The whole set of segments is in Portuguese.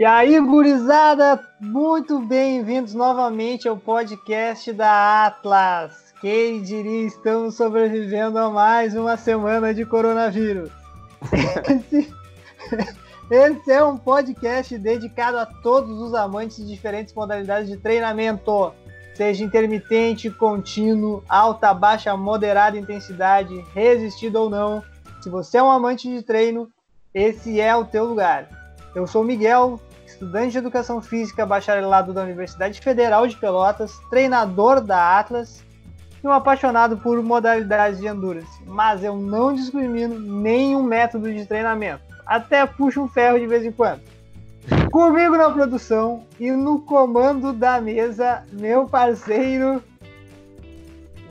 E aí, gurizada, muito bem-vindos novamente ao podcast da Atlas. Quem diria, estamos sobrevivendo a mais uma semana de coronavírus. Esse, esse é um podcast dedicado a todos os amantes de diferentes modalidades de treinamento, seja intermitente, contínuo, alta, baixa, moderada intensidade, resistido ou não. Se você é um amante de treino, esse é o teu lugar. Eu sou o Miguel, estudante de Educação Física bacharelado da Universidade Federal de Pelotas, treinador da Atlas e um apaixonado por modalidades de endurance. Mas eu não discrimino nenhum método de treinamento. Até puxo um ferro de vez em quando. Comigo na produção e no comando da mesa, meu parceiro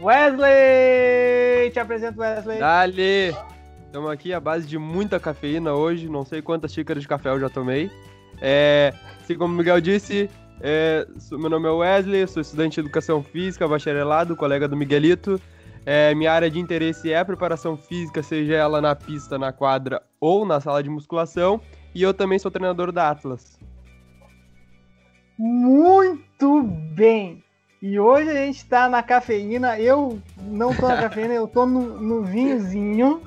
Wesley! Te apresento, Wesley. Dali! Estamos aqui à base de muita cafeína hoje, não sei quantas xícaras de café eu já tomei. É, assim como o Miguel disse, é, meu nome é Wesley, sou estudante de Educação Física, bacharelado, colega do Miguelito. É, minha área de interesse é a preparação física, seja ela na pista, na quadra ou na sala de musculação. E eu também sou treinador da Atlas. Muito bem! E hoje a gente está na cafeína. Eu não tô na cafeína, eu tô no, no vinhozinho.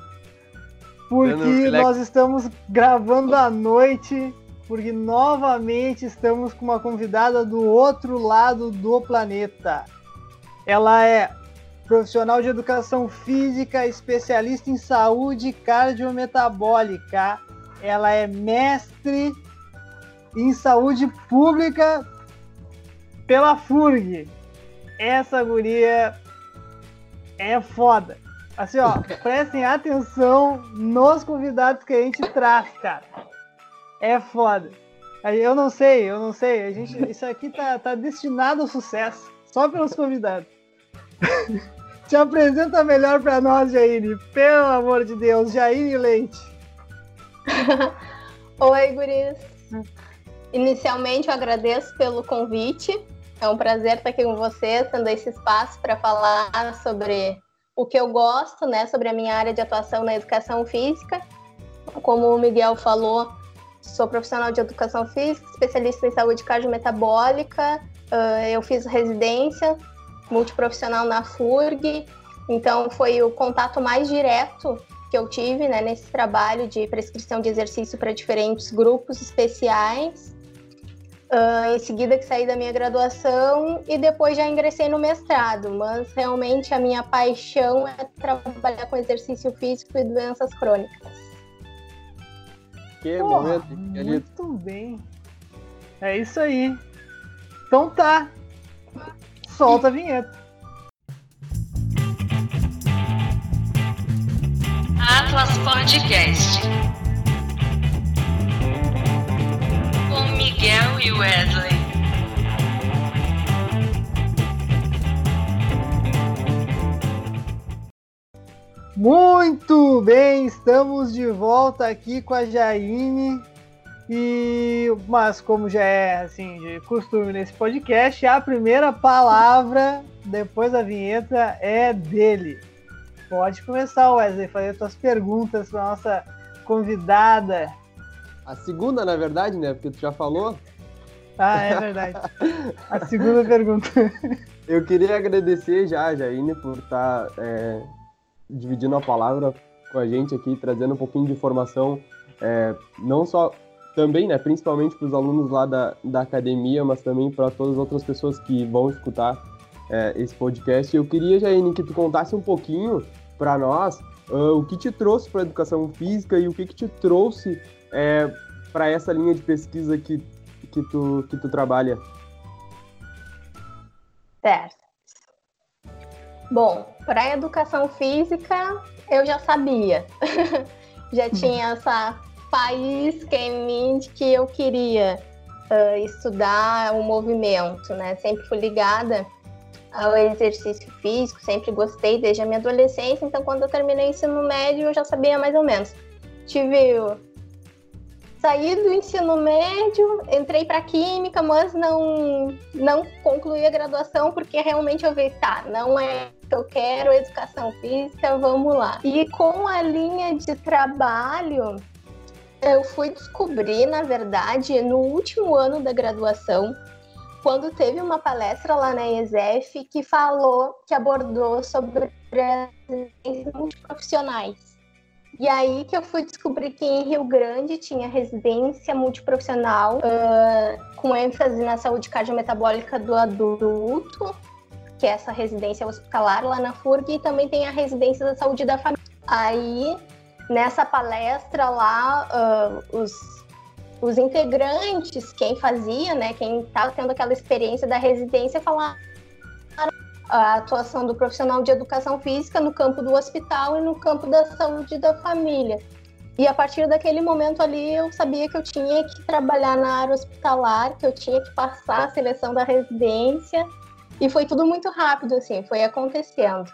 Porque nós estamos gravando à noite porque novamente estamos com uma convidada do outro lado do planeta. Ela é profissional de educação física, especialista em saúde cardiometabólica. Ela é mestre em saúde pública pela FURG. Essa guria é foda. Assim, ó, prestem atenção nos convidados que a gente traz, cara. É foda. Eu não sei, eu não sei. A gente, isso aqui tá, tá destinado ao sucesso. Só pelos convidados. Te apresenta melhor para nós, Jaine. Pelo amor de Deus, Jaine Leite. Oi, guris. Inicialmente, eu agradeço pelo convite. É um prazer estar aqui com vocês, tendo esse espaço para falar sobre o que eu gosto, né, sobre a minha área de atuação na educação física. Como o Miguel falou, Sou profissional de educação física, especialista em saúde cardiometabólica. Uh, eu fiz residência multiprofissional na FURG, então foi o contato mais direto que eu tive né, nesse trabalho de prescrição de exercício para diferentes grupos especiais. Uh, em seguida que saí da minha graduação e depois já ingressei no mestrado, mas realmente a minha paixão é trabalhar com exercício físico e doenças crônicas. Que Porra, momento, Muito bem. É isso aí. Então tá. Solta a vinheta. Atlas Podcast. Com Miguel e Wesley. Muito bem, estamos de volta aqui com a Jaine. E, mas como já é assim de costume nesse podcast, a primeira palavra depois da vinheta é dele. Pode começar, Wesley, fazer suas perguntas para nossa convidada. A segunda, na verdade, né? Porque tu já falou. Ah, é verdade. a segunda pergunta. Eu queria agradecer já Jaine por estar tá, é dividindo a palavra com a gente aqui, trazendo um pouquinho de informação, é, não só também, né, principalmente para os alunos lá da, da academia, mas também para todas as outras pessoas que vão escutar é, esse podcast. Eu queria, Jaine, que tu contasse um pouquinho para nós uh, o que te trouxe para a educação física e o que, que te trouxe é, para essa linha de pesquisa que, que, tu, que tu trabalha. Certo. Bom, para educação física, eu já sabia. já tinha essa faísca em mim de que eu queria uh, estudar o movimento, né? Sempre fui ligada ao exercício físico, sempre gostei desde a minha adolescência, então quando eu terminei o ensino médio eu já sabia mais ou menos. Tive saí do ensino médio, entrei para química, mas não não concluí a graduação porque realmente eu vi, tá, não é que eu quero educação física, vamos lá. E com a linha de trabalho, Eu fui descobrir, na verdade, no último ano da graduação, quando teve uma palestra lá na ESEF que falou, que abordou sobre as multiprofissionais. E aí que eu fui descobrir que em Rio Grande tinha residência multiprofissional uh, com ênfase na saúde cardiometabólica do adulto, que é essa residência hospitalar lá na FURG, e também tem a residência da saúde da família. Aí, nessa palestra lá, uh, os os integrantes, quem fazia, né, quem estava tendo aquela experiência da residência, falaram a atuação do profissional de educação física no campo do hospital e no campo da saúde da família. E a partir daquele momento ali, eu sabia que eu tinha que trabalhar na área hospitalar, que eu tinha que passar a seleção da residência. E foi tudo muito rápido, assim, foi acontecendo.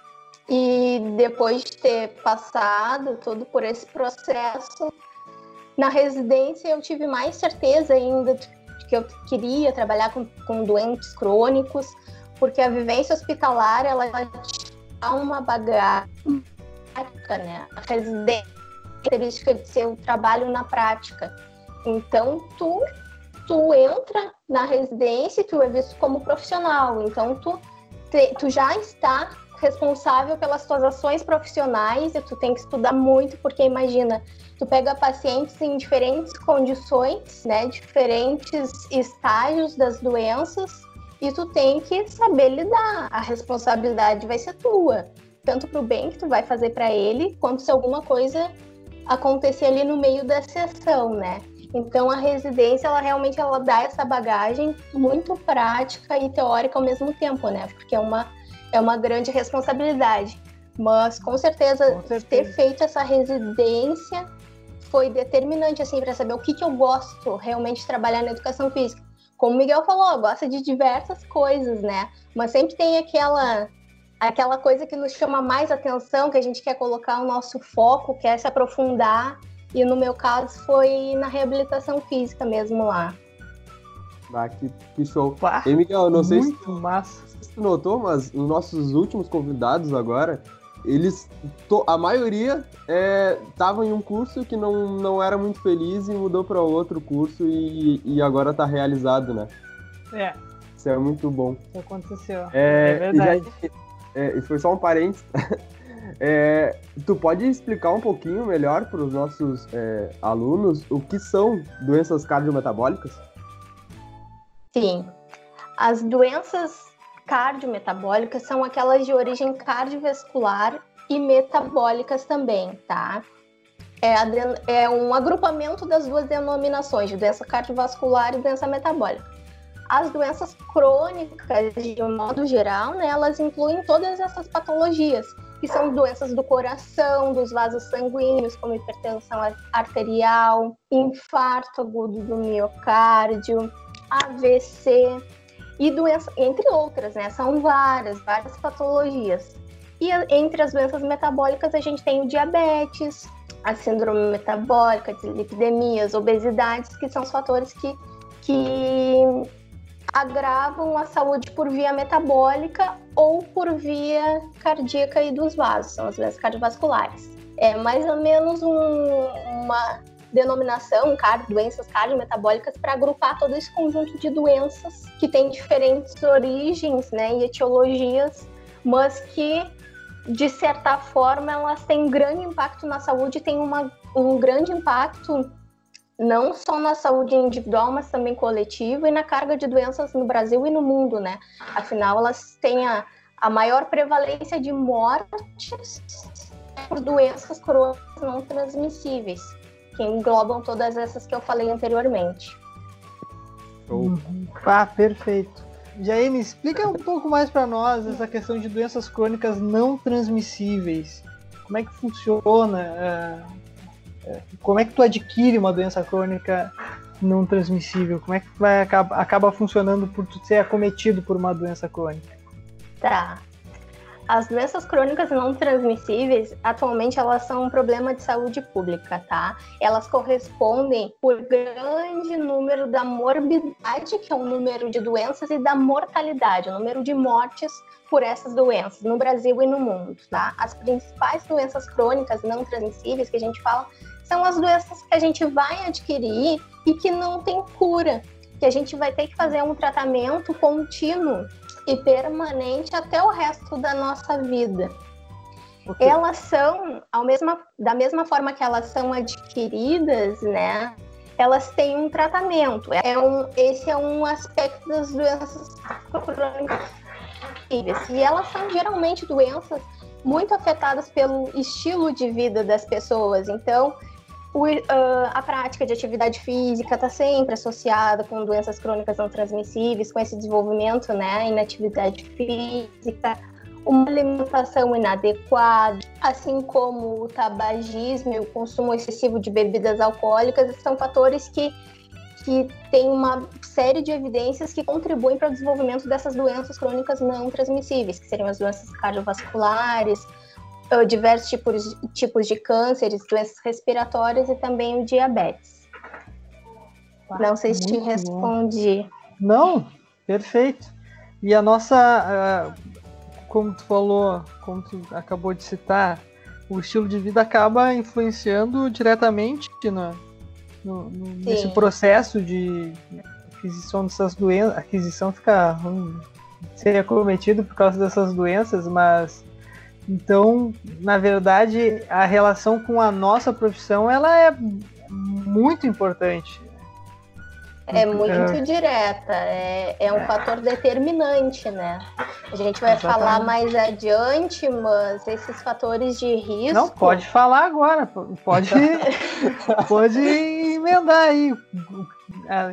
E depois de ter passado tudo por esse processo, na residência, eu tive mais certeza ainda de que eu queria trabalhar com, com doentes crônicos, porque a vivência hospitalar ela dá uma bagagem, né? A residência característica de ser o trabalho na prática. Então, tu tu entra na residência e tu é visto como profissional. Então, tu, te, tu já está responsável pelas tuas ações profissionais e tu tem que estudar muito, porque imagina, tu pega pacientes em diferentes condições, né, diferentes estágios das doenças e tu tem que saber lidar. A responsabilidade vai ser tua, tanto para o bem que tu vai fazer para ele, quanto se alguma coisa acontecer ali no meio da sessão, né? Então a residência ela realmente ela dá essa bagagem muito prática e teórica ao mesmo tempo, né? Porque é uma é uma grande responsabilidade. Mas com certeza, com certeza. ter feito essa residência foi determinante assim para saber o que, que eu gosto realmente de trabalhar na educação física. Como o Miguel falou, gosta de diversas coisas, né? Mas sempre tem aquela aquela coisa que nos chama mais atenção, que a gente quer colocar o nosso foco, quer se aprofundar. E no meu caso foi na reabilitação física mesmo lá. Ah, que, que show. Pá, e Miguel, não sei se tu, massa. se tu notou, mas os nossos últimos convidados agora, eles to, a maioria estavam é, em um curso que não, não era muito feliz e mudou para outro curso e, e agora está realizado, né? É. Isso é muito bom. Isso aconteceu. É, é verdade. Já, é, foi só um parênteses. É, tu pode explicar um pouquinho melhor para os nossos é, alunos o que são doenças cardiometabólicas? Sim. As doenças cardiometabólicas são aquelas de origem cardiovascular e metabólicas também, tá? É, é, um agrupamento das duas denominações, de doença cardiovascular e doença metabólica. As doenças crônicas, de um modo geral, né, elas incluem todas essas patologias, que são doenças do coração, dos vasos sanguíneos, como hipertensão arterial, infarto agudo do miocárdio, AVC, e doenças, entre outras, né? São várias, várias patologias. E entre as doenças metabólicas a gente tem o diabetes, a síndrome metabólica, dislipidemias, obesidades, que são os fatores que, que agravam a saúde por via metabólica ou por via cardíaca e dos vasos, são as doenças cardiovasculares. É mais ou menos um, uma denominação, doenças cardiometabólicas, para agrupar todo esse conjunto de doenças que têm diferentes origens né, e etiologias, mas que, de certa forma, elas têm grande impacto na saúde, têm uma, um grande impacto não só na saúde individual, mas também coletiva e na carga de doenças no Brasil e no mundo, né? Afinal, elas têm a, a maior prevalência de mortes por doenças crônicas não transmissíveis que englobam todas essas que eu falei anteriormente. Uhum. Ah, perfeito. Jair, me explica um pouco mais para nós essa questão de doenças crônicas não transmissíveis. Como é que funciona? É, como é que tu adquire uma doença crônica não transmissível? Como é que vai acaba, acaba funcionando por tu ser acometido por uma doença crônica? Tá. As doenças crônicas não transmissíveis, atualmente, elas são um problema de saúde pública, tá? Elas correspondem por grande número da morbidade, que é o número de doenças, e da mortalidade, o número de mortes por essas doenças no Brasil e no mundo, tá? As principais doenças crônicas não transmissíveis que a gente fala são as doenças que a gente vai adquirir e que não tem cura, que a gente vai ter que fazer um tratamento contínuo e permanente até o resto da nossa vida. Okay. Elas são, ao mesma, da mesma forma que elas são adquiridas, né? Elas têm um tratamento. É um, esse é um aspecto das doenças crônicas. E elas são geralmente doenças muito afetadas pelo estilo de vida das pessoas. Então, o, uh, a prática de atividade física está sempre associada com doenças crônicas não transmissíveis, com esse desenvolvimento, né, inatividade física, uma alimentação inadequada, assim como o tabagismo e o consumo excessivo de bebidas alcoólicas, são fatores que, que têm uma série de evidências que contribuem para o desenvolvimento dessas doenças crônicas não transmissíveis, que seriam as doenças cardiovasculares, diversos tipos, tipos de cânceres, doenças respiratórias e também o diabetes. Não sei se te respondi. Não, perfeito. E a nossa, como tu falou, como tu acabou de citar, o estilo de vida acaba influenciando diretamente no, no, no nesse processo de aquisição dessas doenças. Aquisição fica um, ser acometido por causa dessas doenças, mas então, na verdade, a relação com a nossa profissão ela é muito importante. É muito é. direta, é, é um fator determinante, né? A gente vai Exatamente. falar mais adiante, mas esses fatores de risco. Não, pode falar agora, pode, pode emendar aí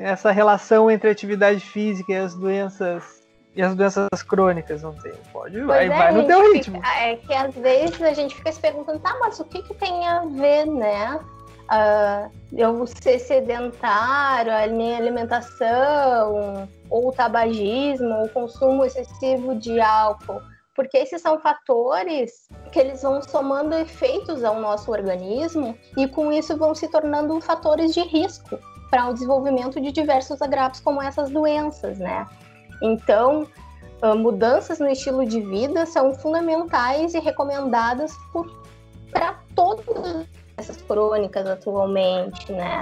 essa relação entre atividade física e as doenças e as doenças crônicas não tem. Pode, vai, é, vai no teu ritmo. Fica, é que às vezes a gente fica se perguntando, tá, mas o que, que tem a ver, né? Uh, eu ser sedentário, a minha alimentação, ou o tabagismo, ou o consumo excessivo de álcool. Porque esses são fatores que eles vão somando efeitos ao nosso organismo e com isso vão se tornando fatores de risco para o desenvolvimento de diversos agravos como essas doenças, né? Então, ah, mudanças no estilo de vida são fundamentais e recomendadas para todas essas crônicas atualmente, né?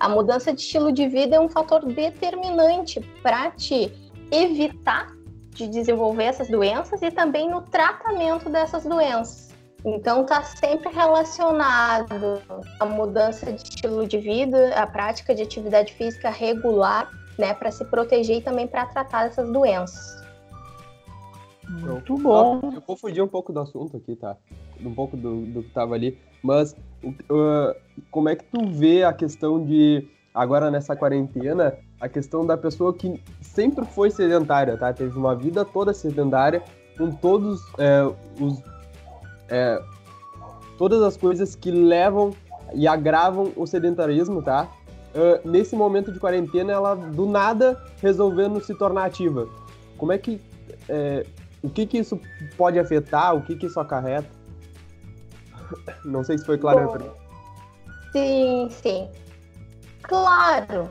A mudança de estilo de vida é um fator determinante para te evitar de desenvolver essas doenças e também no tratamento dessas doenças. Então está sempre relacionado a mudança de estilo de vida, a prática de atividade física regular né, para se proteger e também para tratar essas doenças. Muito bom. Eu vou fugir um pouco do assunto aqui, tá? Um pouco do, do que tava ali, mas uh, como é que tu vê a questão de agora nessa quarentena, a questão da pessoa que sempre foi sedentária, tá? Teve uma vida toda sedentária, com todos é, os é, todas as coisas que levam e agravam o sedentarismo, tá? Uh, nesse momento de quarentena, ela do nada resolvendo se tornar ativa. Como é que. É, o que, que isso pode afetar? O que, que isso acarreta? Não sei se foi claro para Sim, sim. Claro.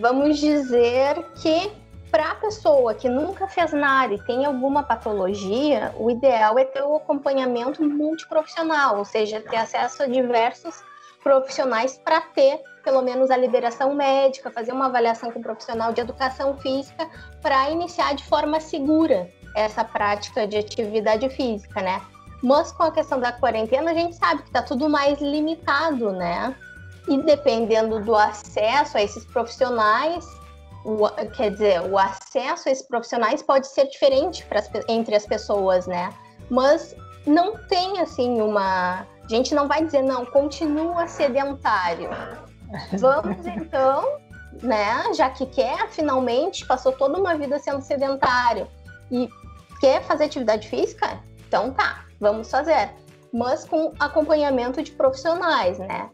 Vamos dizer que para a pessoa que nunca fez nada e tem alguma patologia, o ideal é ter o acompanhamento multiprofissional, ou seja, ter acesso a diversos profissionais para ter pelo menos a liberação médica, fazer uma avaliação com um profissional de educação física para iniciar de forma segura essa prática de atividade física, né? Mas com a questão da quarentena, a gente sabe que está tudo mais limitado, né? E dependendo do acesso a esses profissionais, o, quer dizer, o acesso a esses profissionais pode ser diferente as, entre as pessoas, né? Mas não tem assim uma. A gente não vai dizer, não, continua sedentário. Vamos então, né? Já que quer, finalmente, passou toda uma vida sendo sedentário e quer fazer atividade física, então tá, vamos fazer. Mas com acompanhamento de profissionais, né?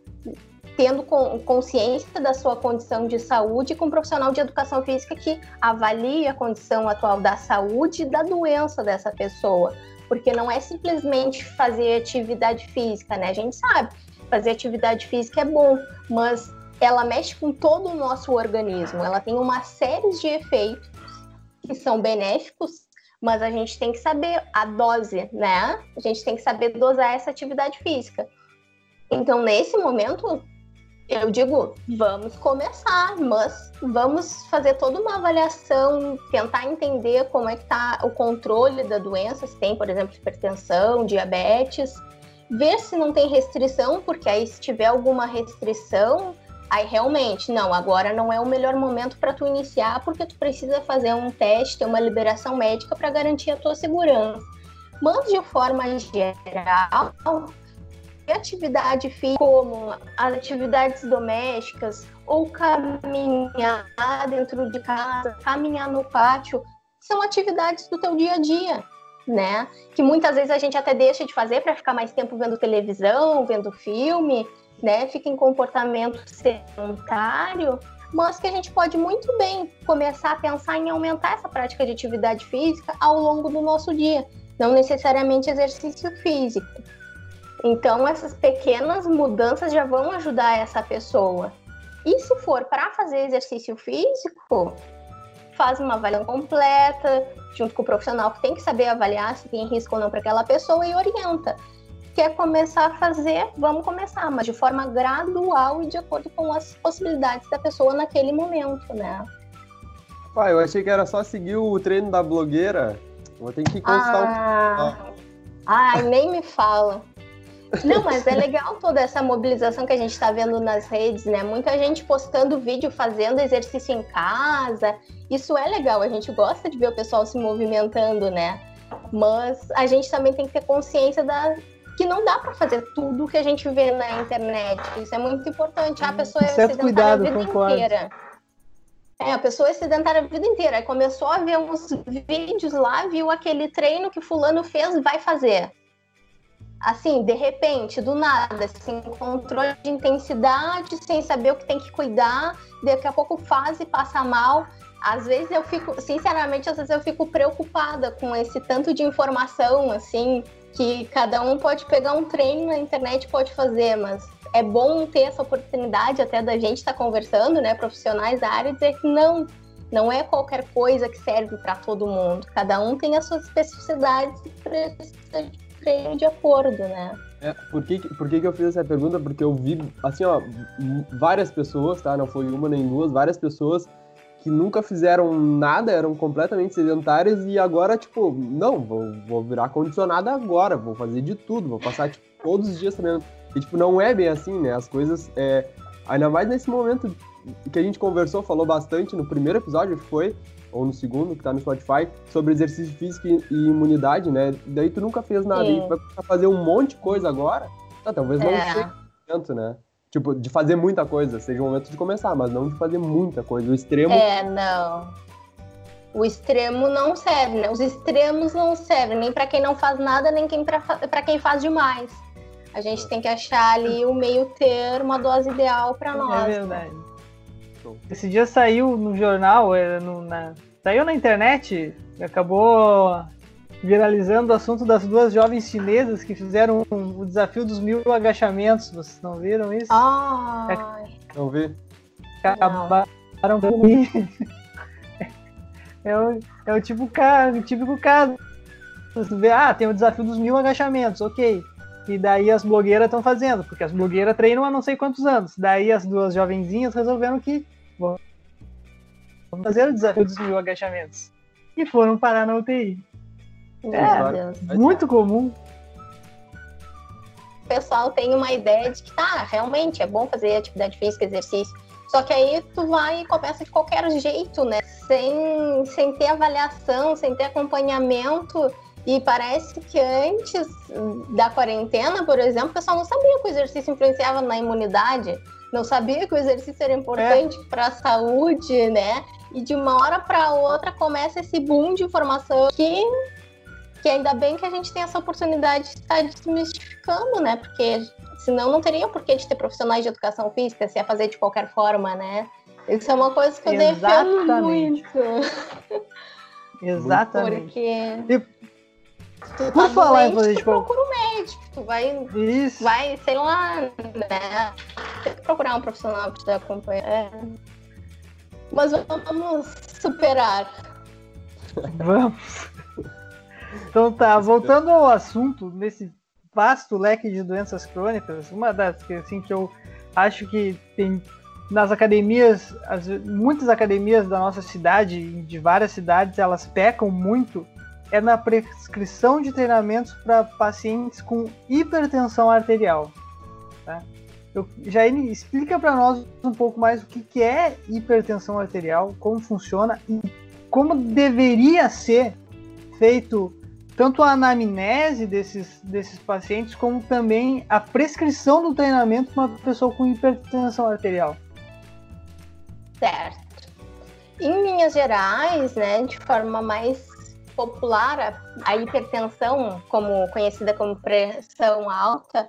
Tendo consciência da sua condição de saúde com um profissional de educação física que avalie a condição atual da saúde e da doença dessa pessoa. Porque não é simplesmente fazer atividade física, né? A gente sabe fazer atividade física é bom, mas ela mexe com todo o nosso organismo. Ela tem uma série de efeitos que são benéficos, mas a gente tem que saber a dose, né? A gente tem que saber dosar essa atividade física. Então, nesse momento, eu digo, vamos começar, mas vamos fazer toda uma avaliação, tentar entender como é que está o controle da doença, se tem, por exemplo, hipertensão, diabetes, ver se não tem restrição, porque aí se tiver alguma restrição, aí realmente, não, agora não é o melhor momento para tu iniciar, porque tu precisa fazer um teste, ter uma liberação médica para garantir a tua segurança. Mas de forma geral, atividade física, como as atividades domésticas, ou caminhar dentro de casa, caminhar no pátio, são atividades do teu dia a dia, né? Que muitas vezes a gente até deixa de fazer para ficar mais tempo vendo televisão, vendo filme, né? Fica em comportamento sedentário, mas que a gente pode muito bem começar a pensar em aumentar essa prática de atividade física ao longo do nosso dia, não necessariamente exercício físico. Então, essas pequenas mudanças já vão ajudar essa pessoa. E se for para fazer exercício físico, faz uma avaliação completa, junto com o profissional que tem que saber avaliar se tem risco ou não para aquela pessoa e orienta. Quer começar a fazer, vamos começar, mas de forma gradual e de acordo com as possibilidades da pessoa naquele momento, né? Pai, eu achei que era só seguir o treino da blogueira. Vou ter que constar ah, um. Ai, nem me fala. Não, mas é legal toda essa mobilização que a gente está vendo nas redes, né? Muita gente postando vídeo fazendo exercício em casa. Isso é legal, a gente gosta de ver o pessoal se movimentando, né? Mas a gente também tem que ter consciência da que não dá para fazer tudo que a gente vê na internet. Isso é muito importante. A pessoa é sedentária cuidado, a vida concordo. inteira. É, a pessoa é sedentária a vida inteira. Aí começou a ver uns vídeos lá, viu aquele treino que fulano fez, vai fazer assim, de repente, do nada, sem controle de intensidade, sem saber o que tem que cuidar, daqui a pouco faz e passa mal. Às vezes eu fico, sinceramente, às vezes eu fico preocupada com esse tanto de informação, assim, que cada um pode pegar um treino na internet pode fazer, mas é bom ter essa oportunidade até da gente estar tá conversando, né, profissionais da área, dizer que não, não é qualquer coisa que serve para todo mundo. Cada um tem as suas especificidades e precisa treino de acordo, né? É, por que, por que, que eu fiz essa pergunta? Porque eu vi, assim, ó, várias pessoas, tá? Não foi uma nem duas, várias pessoas que nunca fizeram nada, eram completamente sedentárias e agora, tipo, não, vou, vou virar condicionada agora, vou fazer de tudo, vou passar, tipo, todos os dias treinando. E, tipo, não é bem assim, né? As coisas, é, ainda mais nesse momento que a gente conversou, falou bastante no primeiro episódio, que foi ou no segundo, que tá no Spotify, sobre exercício físico e, imunidade, né? Daí tu nunca fez nada, Sim. e tu vai fazer um monte de coisa agora, tá, talvez não é. seja o momento, né? Tipo, de fazer muita coisa, seja o momento de começar, mas não de fazer muita coisa. O extremo. É, não. O extremo não serve, né? Os extremos não servem, nem para quem não faz nada, nem para quem faz demais. A gente tem que achar ali o meio termo, a dose ideal para nós. É verdade. Né? Esse dia saiu no jornal, é, no, na, saiu na internet, acabou viralizando o assunto das duas jovens chinesas que fizeram o desafio dos mil agachamentos. Vocês não viram isso? Ah, não vi. Acabaram com isso. É o, é o tipo o típico caso. Você vê, ah, tem o desafio dos mil agachamentos, ok. E daí as blogueiras estão fazendo, porque as blogueiras treinam há não sei quantos anos. Daí as duas jovenzinhas resolveram que vamos fazer o desafio dos mil agachamentos. E foram parar na UTI. É, muito comum. O pessoal tem uma ideia de que tá, realmente é bom fazer atividade física, exercício. Só que aí tu vai e começa de qualquer jeito, né? Sem, sem ter avaliação, sem ter acompanhamento e parece que antes da quarentena, por exemplo, o pessoal não sabia que o exercício influenciava na imunidade, não sabia que o exercício era importante é. para a saúde, né? E de uma hora para outra começa esse boom de informação que, que ainda bem que a gente tem essa oportunidade de estar desmistificando, né? Porque senão não teria por que de ter profissionais de educação física se ia fazer de qualquer forma, né? Isso é uma coisa que eu Exatamente. defendo muito. Exatamente. Porque. E Tu Por tá falar doente, tu procura um médico, tu vai, Isso. vai, sei lá, né? Tem que procurar um profissional para te acompanhar. É. Mas vamos superar. Vamos. Então tá, voltando ao assunto, nesse vasto leque de doenças crônicas. Uma das que, assim, que eu acho que tem nas academias, as, muitas academias da nossa cidade, de várias cidades, elas pecam muito é na prescrição de treinamentos para pacientes com hipertensão arterial. Tá? Eu, Jaine, explica para nós um pouco mais o que, que é hipertensão arterial, como funciona e como deveria ser feito tanto a anamnese desses, desses pacientes, como também a prescrição do treinamento para uma pessoa com hipertensão arterial. Certo. Em linhas gerais, né, de forma mais popular, a, hipertensão, como conhecida como pressão alta,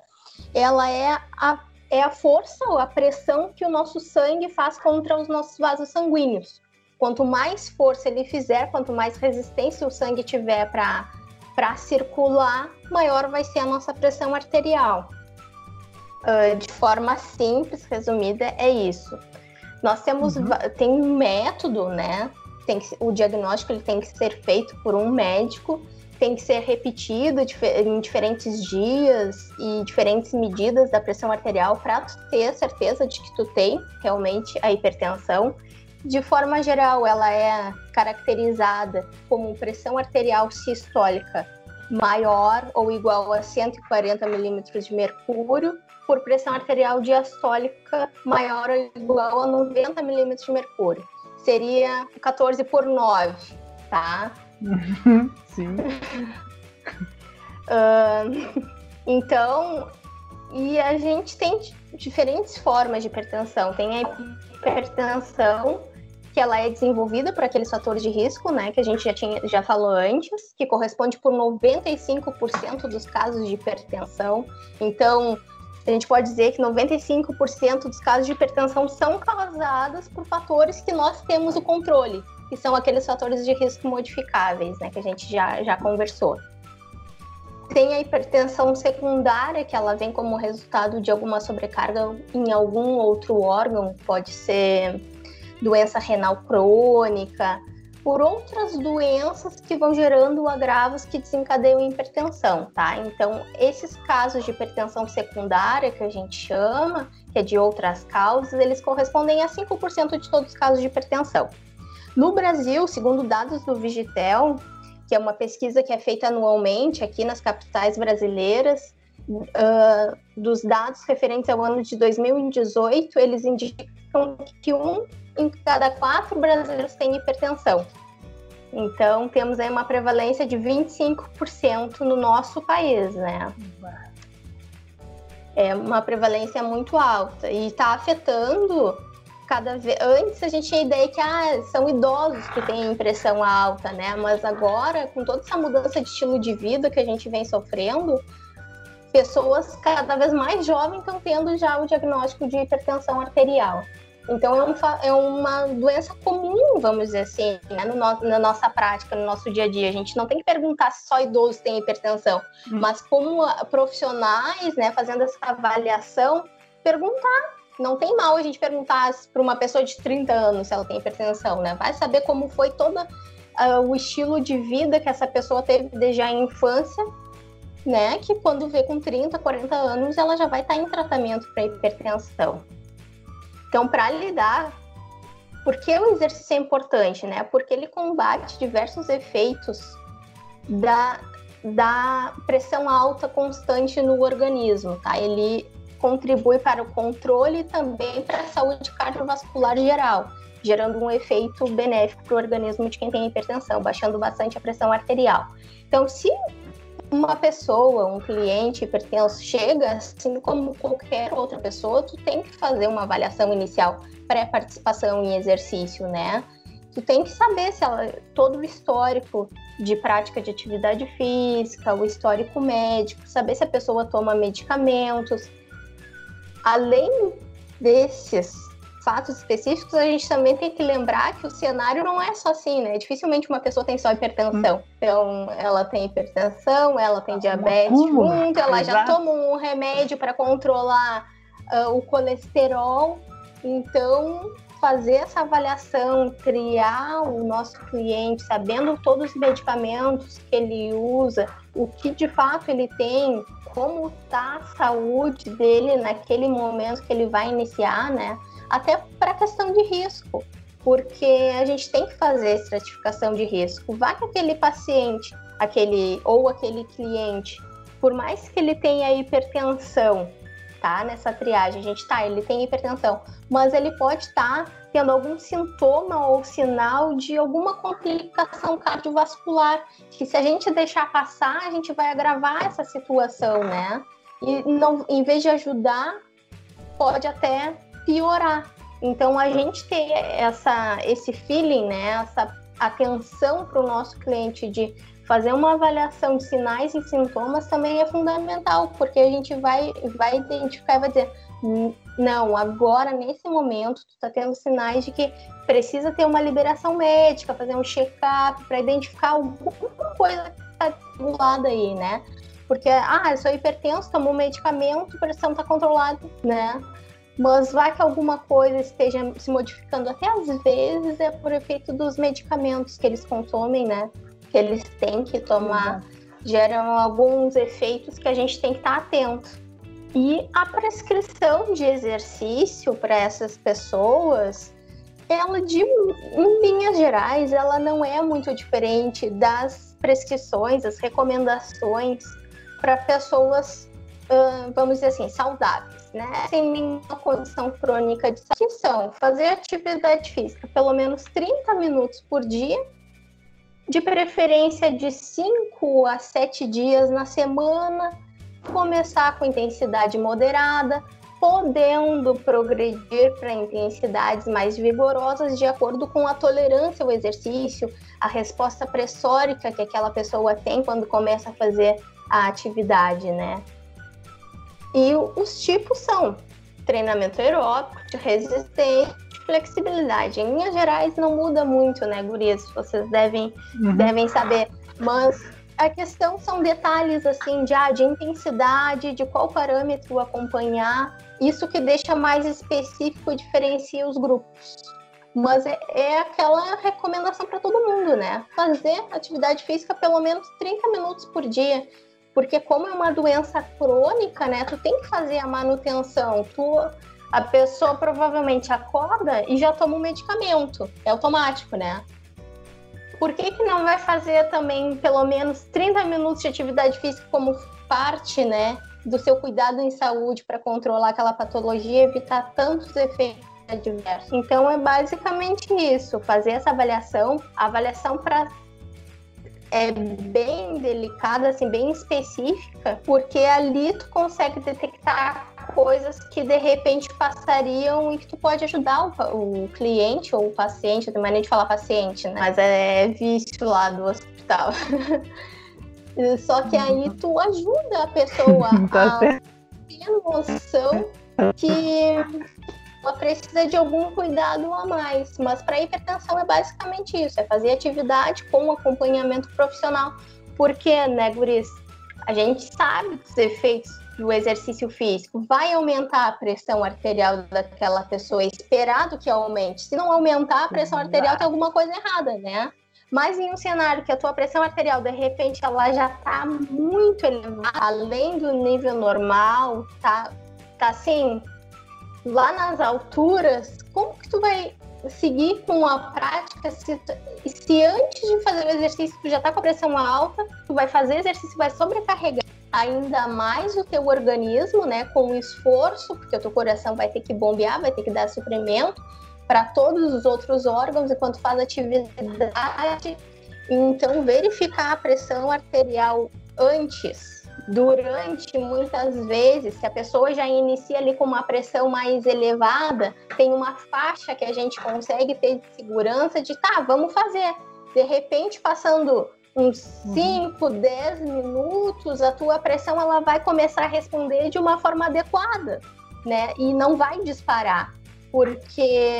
ela é a, é a força ou a pressão que o nosso sangue faz contra os nossos vasos sanguíneos. Quanto mais força ele fizer, quanto mais resistência o sangue tiver para circular, maior vai ser a nossa pressão arterial. Uh, de forma simples, resumida, é isso. Nós temos uhum. tem um método, né, tem que, o diagnóstico ele tem que ser feito por um médico, tem que ser repetido em diferentes dias e diferentes medidas da pressão arterial para ter certeza de que tu tem realmente a hipertensão. De forma geral, ela é caracterizada como pressão arterial sistólica maior ou igual a 140 milímetros de mercúrio, por pressão arterial diastólica maior ou igual a 90 milímetros de mercúrio seria 14 por 9, tá? Sim. uh, então, e a gente tem diferentes formas de hipertensão. Tem a hipertensão que ela é desenvolvida por aqueles fatores de risco, né, que a gente já tinha já falou antes, que corresponde por 95% dos casos de hipertensão. Então, a gente pode dizer que 95% dos casos de hipertensão são causados por fatores que nós temos o controle, que são aqueles fatores de risco modificáveis, né, que a gente já, já conversou. Tem a hipertensão secundária, que ela vem como resultado de alguma sobrecarga em algum outro órgão, pode ser doença renal crônica, por outras doenças que vão gerando agravos que desencadeiam hipertensão, tá? Então, esses casos de hipertensão secundária, que a gente chama, que é de outras causas, eles correspondem a 5% de todos os casos de hipertensão. No Brasil, segundo dados do Vigitel, que é uma pesquisa que é feita anualmente aqui nas capitais brasileiras, uh, dos dados referentes ao ano de 2018, eles indicam que um em cada quatro brasileiros tem hipertensão. Então, temos aí uma prevalência de 25% no nosso país, né? É uma prevalência muito alta e está afetando cada vez. Antes a gente tinha a ideia que ah, são idosos que têm pressão alta, né? Mas agora, com toda essa mudança de estilo de vida que a gente vem sofrendo, pessoas cada vez mais jovens estão tendo já o diagnóstico de hipertensão arterial. Então é, um, é, uma doença comum, vamos dizer assim, né? no no, na nossa prática, no nosso dia a dia. A gente não tem que perguntar se só idosos têm hipertensão, hum. mas como profissionais, né, fazendo essa avaliação, perguntar. Não tem mal a gente perguntar para uma pessoa de 30 anos se ela tem hipertensão, né? Vai saber como foi todo uh, o estilo de vida que essa pessoa teve desde a infância né? Que quando vê com 30, 40 anos, ela já vai estar em tratamento para hipertensão. Então, para lidar, por que o exercício é importante, né? Porque ele combate diversos efeitos da, da pressão alta constante no organismo, tá? Ele contribui para o controle e também para a saúde cardiovascular geral, gerando um efeito benéfico para o organismo de quem tem hipertensão, baixando bastante a pressão arterial. Então, se uma pessoa, um cliente hipertenso chega, assim como qualquer outra pessoa, tu tem que fazer uma avaliação inicial pré-participação em exercício, né? Tu tem que saber se ela todo o histórico de prática de atividade física, o histórico médico, saber se a pessoa toma medicamentos. Além desses fatos específicos, a gente também tem que lembrar que o cenário não é só assim, né? Dificilmente uma pessoa tem só hipertensão. Hum. Então, ela tem hipertensão, ela tem diabetes junto, ela já toma um remédio para controlar uh, o colesterol. Então, fazer essa avaliação, triar o nosso cliente, sabendo todos os medicamentos que ele usa, o que de fato ele tem, como está a saúde dele naquele momento que ele vai iniciar, né? Até para questão de risco, porque a gente tem que fazer estratificação de risco. Vai que aquele paciente, aquele ou aquele cliente, por mais que ele tenha hipertensão, tá? Nessa triagem, a gente tá, ele tem hipertensão, mas ele pode estar tá tendo algum sintoma ou sinal de alguma complicação cardiovascular, que se a gente deixar passar, a gente vai agravar essa situação, né? E não, em vez de ajudar, pode até piorar. Então a gente ter essa, esse feeling, né? Essa atenção para o nosso cliente de fazer uma avaliação de sinais e sintomas também é fundamental, porque a gente vai, vai identificar e vai dizer, não, agora, nesse momento, tu está tendo sinais de que precisa ter uma liberação médica, fazer um check-up para identificar alguma coisa que está lado aí, né? Porque, ah, eu sou hipertenso, tomo um medicamento, a pressão está controlada, né? Mas vai que alguma coisa esteja se modificando, até às vezes é por efeito dos medicamentos que eles consomem, né? que eles têm que tomar uhum. geram alguns efeitos que a gente tem que estar atento. E a prescrição de exercício para essas pessoas, ela de em linhas gerais, ela não é muito diferente das prescrições, das recomendações para pessoas, vamos dizer assim, saudáveis, né? Sem nenhuma condição crônica de saúde. São fazer atividade física pelo menos 30 minutos por dia de preferência de 5 a 7 dias na semana, começar com intensidade moderada, podendo progredir para intensidades mais vigorosas de acordo com a tolerância ao exercício, a resposta pressórica que aquela pessoa tem quando começa a fazer a atividade, né? E os tipos são treinamento aeróbico, de resistência, flexibilidade. Em linhas gerais, não muda muito, né, gurias? Vocês devem, uhum. devem saber. Mas a questão são detalhes, assim, de, ah, de intensidade, de qual parâmetro acompanhar. Isso que deixa mais específico, diferencia os grupos. Mas é, é aquela recomendação para todo mundo, né? Fazer atividade física pelo menos 30 minutos por dia porque como é uma doença crônica, né, tu tem que fazer a manutenção. Tu a pessoa provavelmente acorda e já toma um medicamento. É automático, né? Por que, que não vai fazer também pelo menos 30 minutos de atividade física como parte, né, do seu cuidado em saúde para controlar aquela patologia e evitar tantos efeitos adversos? Então é basicamente isso, fazer essa avaliação, a avaliação para é bem delicada, assim, bem específica, porque ali tu consegue detectar coisas que de repente passariam e que tu pode ajudar o, o cliente ou o paciente, eu tenho maneira de falar paciente, né? Mas é vício lá do hospital. Só que aí tu ajuda a pessoa tá a ter noção que ela precisa de algum cuidado a mais. Mas para hipertensão é basicamente isso: é fazer atividade com acompanhamento profissional. Porque, né, Guris? A gente sabe dos efeitos do exercício físico vai aumentar a pressão arterial daquela pessoa, é esperado que aumente. Se não aumentar a pressão arterial, tem alguma coisa errada, né? Mas em um cenário que a tua pressão arterial, de repente, ela já tá muito elevada, além do nível normal, tá, tá assim, lá nas alturas, como que tu vai seguir com a prática se, se antes de fazer o exercício tu já tá com a pressão alta, tu vai fazer exercício, vai sobrecarregar ainda mais o teu organismo, né, com esforço, porque o teu coração vai ter que bombear, vai ter que dar suprimento para todos os outros órgãos enquanto faz atividade. Então, verificar a pressão arterial antes, durante, muitas vezes, se a pessoa já inicia ali com uma pressão mais elevada, tem uma faixa que a gente consegue ter de segurança de, tá, vamos fazer. De repente, passando uns 5, uhum. 10 minutos, a tua pressão ela vai começar a responder de uma forma adequada, né? E não vai disparar, porque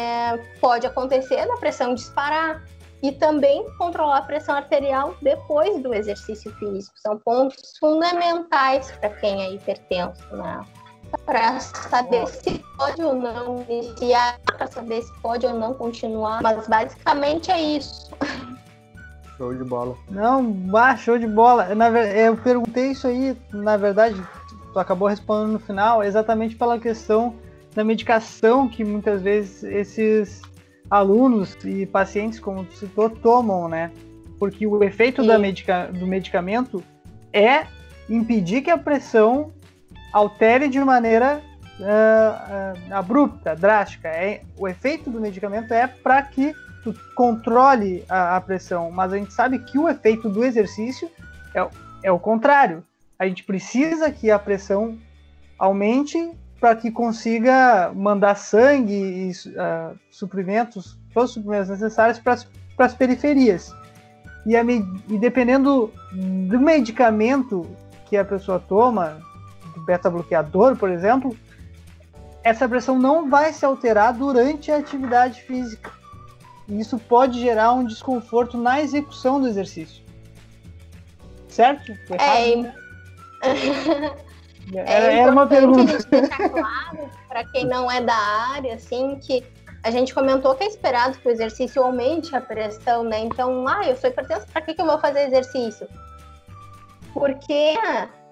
pode acontecer da pressão disparar e também controlar a pressão arterial depois do exercício físico. São pontos fundamentais para quem é hipertenso, né? para saber se pode ou não iniciar, para saber se pode ou não continuar. Mas basicamente é isso. Show de bola. Não, bah, show de bola. Na, eu perguntei isso aí, na verdade, tu acabou respondendo no final, exatamente pela questão da medicação que muitas vezes esses alunos e pacientes, como tu citou, tomam, né? Porque o efeito da medica, do medicamento é impedir que a pressão altere de maneira uh, uh, abrupta, drástica. É, o efeito do medicamento é para que tu controle a, a, pressão, mas a gente sabe que o efeito do exercício é, é o contrário. A gente precisa que a pressão aumente para que consiga mandar sangue e uh, suprimentos, todos os suprimentos necessários para as periferias. E, a, e dependendo do medicamento que a pessoa toma, do beta-bloqueador, por exemplo, essa pressão não vai se alterar durante a atividade física. E isso pode gerar um desconforto na execução do exercício. Certo? É. Era, é era uma pergunta. claro para quem não é da área, assim, que a gente comentou que é esperado que o exercício aumente a pressão, né? Então, ah, eu sou hipertensa, para que, que eu vou fazer exercício? Porque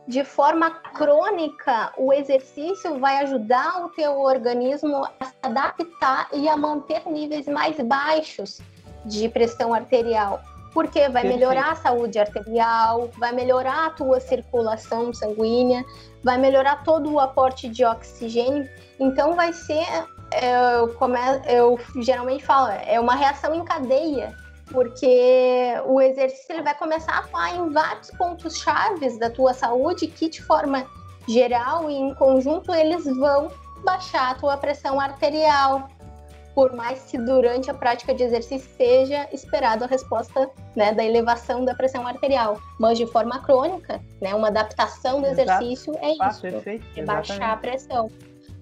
de forma crônica, o exercício vai ajudar o teu organismo a se adaptar e a manter níveis mais baixos de pressão arterial. Porque vai Perfeito. melhorar a saúde arterial, vai melhorar a tua circulação sanguínea, vai melhorar todo o aporte de oxigênio. Então vai ser, eu, come, eu geralmente falo, é uma reação em cadeia porque o exercício ele vai começar a atuar em vários pontos chaves da tua saúde que de forma geral e em conjunto eles vão baixar a tua pressão arterial. Por mais que durante a prática de exercício seja esperado a resposta né, da elevação da pressão arterial, mas de forma crônica, né, uma adaptação do exercício é ah, isso, perfeito, é baixar a pressão.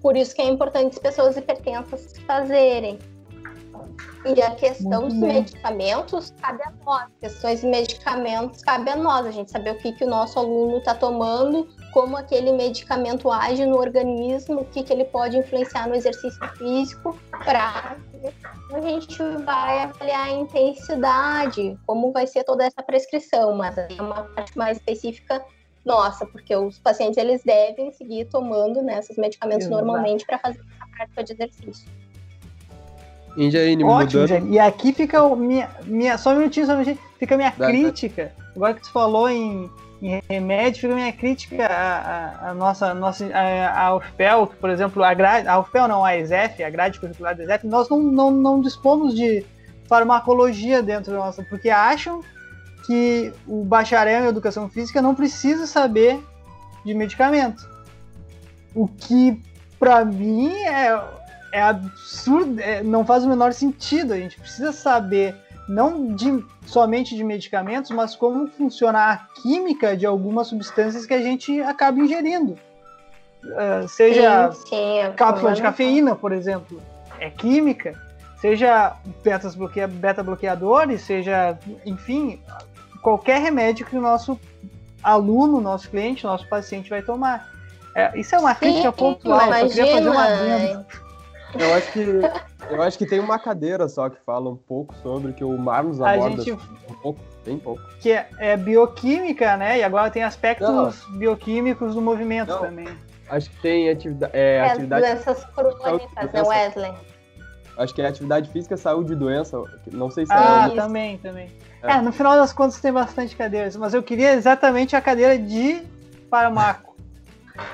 Por isso que é importante as pessoas hipertensas fazerem. E a questão Muito dos bem. medicamentos cabe a nós. Questões de medicamentos cabe a nós. A gente saber o que, que o nosso aluno está tomando, como aquele medicamento age no organismo, o que, que ele pode influenciar no exercício físico, para a gente vai avaliar a intensidade, como vai ser toda essa prescrição, mas é uma parte mais específica nossa, porque os pacientes eles devem seguir tomando né, esses medicamentos Exato. normalmente para fazer a prática de exercício. Engenho, Ótimo. E aqui fica o minha, minha. Só um minutinho, só um minutinho. Fica a minha Dá, crítica. Agora que tu falou em, em remédio, fica a minha crítica à, nossa, nossa a, a UFPEL, por exemplo, a grade, a UFPEL não, a ESEF, a grade curricular da ESEF, nós não, não, não dispomos de farmacologia dentro da nossa, porque acham que o bacharel em educação física não precisa saber de medicamento. O que para mim é é absurdo, é, não faz o menor sentido. A gente precisa saber não de, somente de medicamentos, mas como funciona a química de algumas substâncias que a gente acaba ingerindo. Uh, seja sim, sim, cápsula de cafeína, por exemplo, é química. Seja beta-bloqueadores, seja, enfim, qualquer remédio que o nosso aluno, nosso cliente, nosso paciente vai tomar. É, isso é uma crítica pontual. Imagina, eu queria fazer uma adendo. Eu acho que eu acho que tem uma cadeira só que fala um pouco sobre que o Marlos aborda gente, um pouco, bem pouco. Que é, é, bioquímica, né? E agora tem aspectos Não. bioquímicos do movimento Não. também. Acho que tem atividade, é, é atividade doenças crônicas, né, Wesley? Acho que é atividade física, saúde e doença. Não sei se ah, é. Ah, também, também. É. é. no final das contas tem bastante cadeiras, mas eu queria exatamente a cadeira de farmaco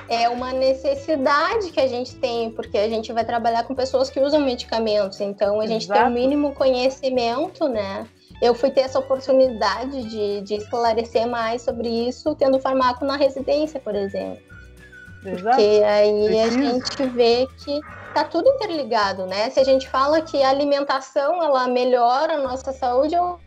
é uma necessidade que a gente tem, porque a gente vai trabalhar com pessoas que usam medicamentos, então a gente Exato. tem o um mínimo conhecimento, né? Eu fui ter essa oportunidade de, de esclarecer mais sobre isso, tendo farmaco na residência, por exemplo. Exato. Porque aí a gente vê que tá tudo interligado, né? Se a gente fala que a alimentação ela melhora a nossa saúde, ou